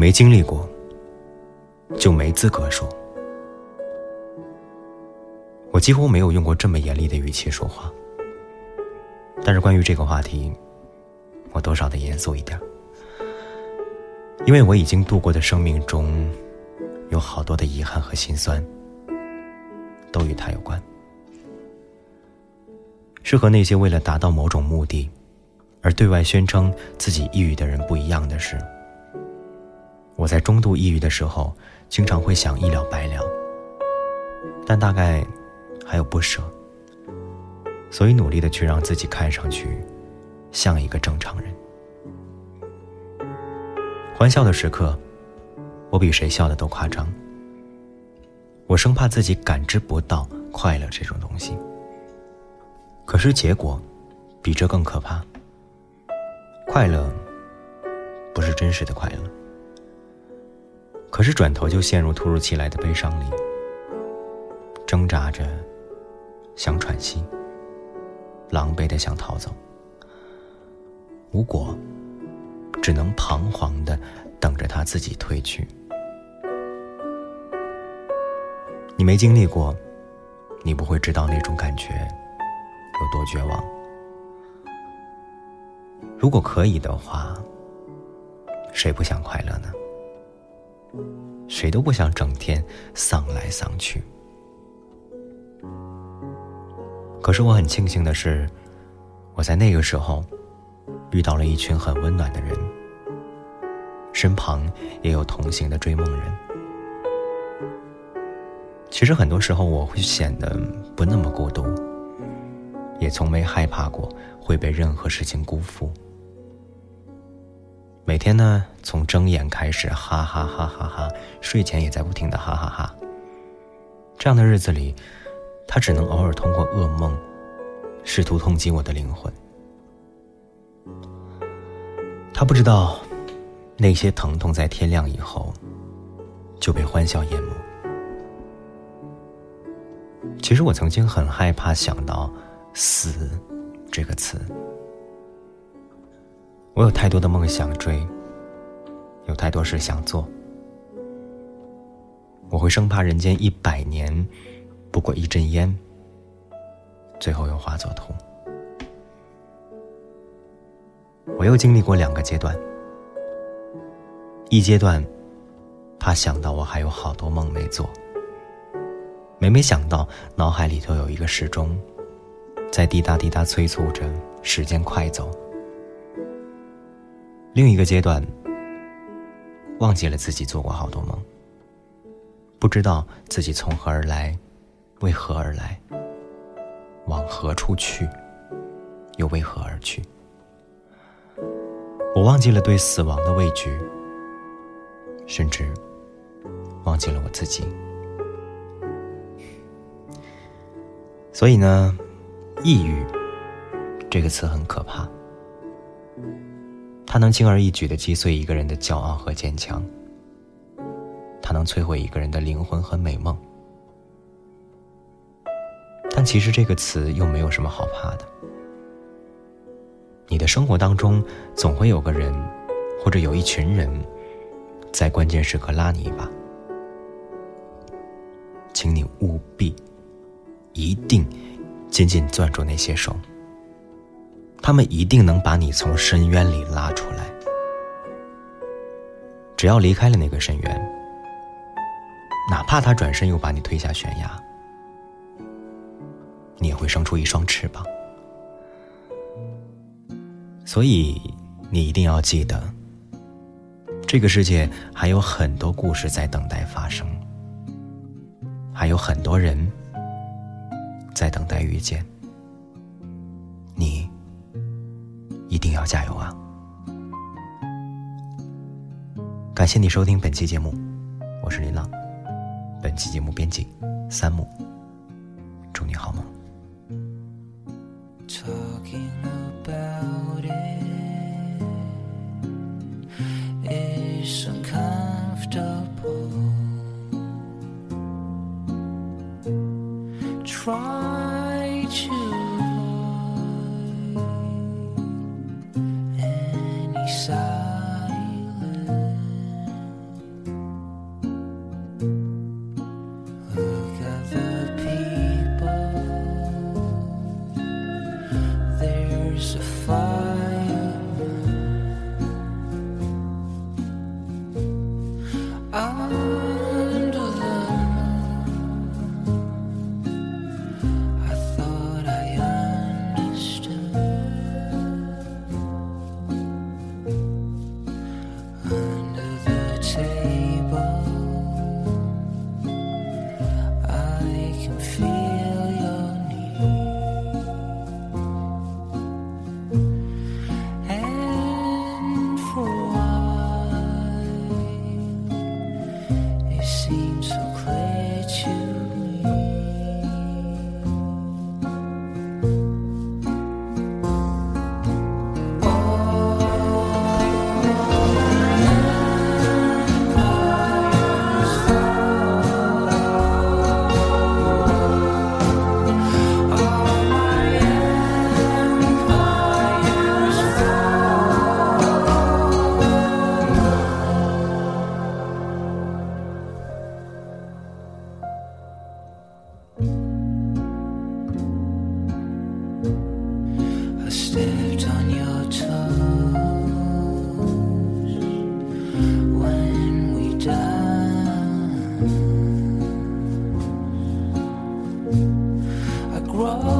没经历过，就没资格说。我几乎没有用过这么严厉的语气说话，但是关于这个话题，我多少得严肃一点，因为我已经度过的生命中，有好多的遗憾和心酸，都与他有关，是和那些为了达到某种目的，而对外宣称自己抑郁的人不一样的是，我在中度抑郁的时候，经常会想一了百了，但大概。还有不舍，所以努力的去让自己看上去像一个正常人。欢笑的时刻，我比谁笑的都夸张。我生怕自己感知不到快乐这种东西，可是结果比这更可怕。快乐不是真实的快乐，可是转头就陷入突如其来的悲伤里，挣扎着。想喘息，狼狈的想逃走，无果，只能彷徨的等着他自己退去。你没经历过，你不会知道那种感觉有多绝望。如果可以的话，谁不想快乐呢？谁都不想整天丧来丧去。可是我很庆幸的是，我在那个时候遇到了一群很温暖的人，身旁也有同行的追梦人。其实很多时候我会显得不那么孤独，也从没害怕过会被任何事情辜负。每天呢，从睁眼开始，哈哈哈哈哈，睡前也在不停的哈哈哈。这样的日子里。他只能偶尔通过噩梦，试图痛击我的灵魂。他不知道，那些疼痛在天亮以后就被欢笑淹没。其实我曾经很害怕想到“死”这个词。我有太多的梦想追，有太多事想做。我会生怕人间一百年。不过一阵烟，最后又化作土。我又经历过两个阶段，一阶段，怕想到我还有好多梦没做，每每想到脑海里头有一个时钟，在滴答滴答催促着时间快走。另一个阶段，忘记了自己做过好多梦，不知道自己从何而来。为何而来？往何处去？又为何而去？我忘记了对死亡的畏惧，甚至忘记了我自己。所以呢，抑郁这个词很可怕，它能轻而易举的击碎一个人的骄傲和坚强，它能摧毁一个人的灵魂和美梦。但其实这个词又没有什么好怕的。你的生活当中总会有个人，或者有一群人，在关键时刻拉你一把，请你务必，一定紧紧攥住那些手。他们一定能把你从深渊里拉出来。只要离开了那个深渊，哪怕他转身又把你推下悬崖。你也会生出一双翅膀，所以你一定要记得，这个世界还有很多故事在等待发生，还有很多人在等待遇见。定要加油啊！感谢你收听本期节目，我是林浪，本期节目编辑三木，祝你好。I grow.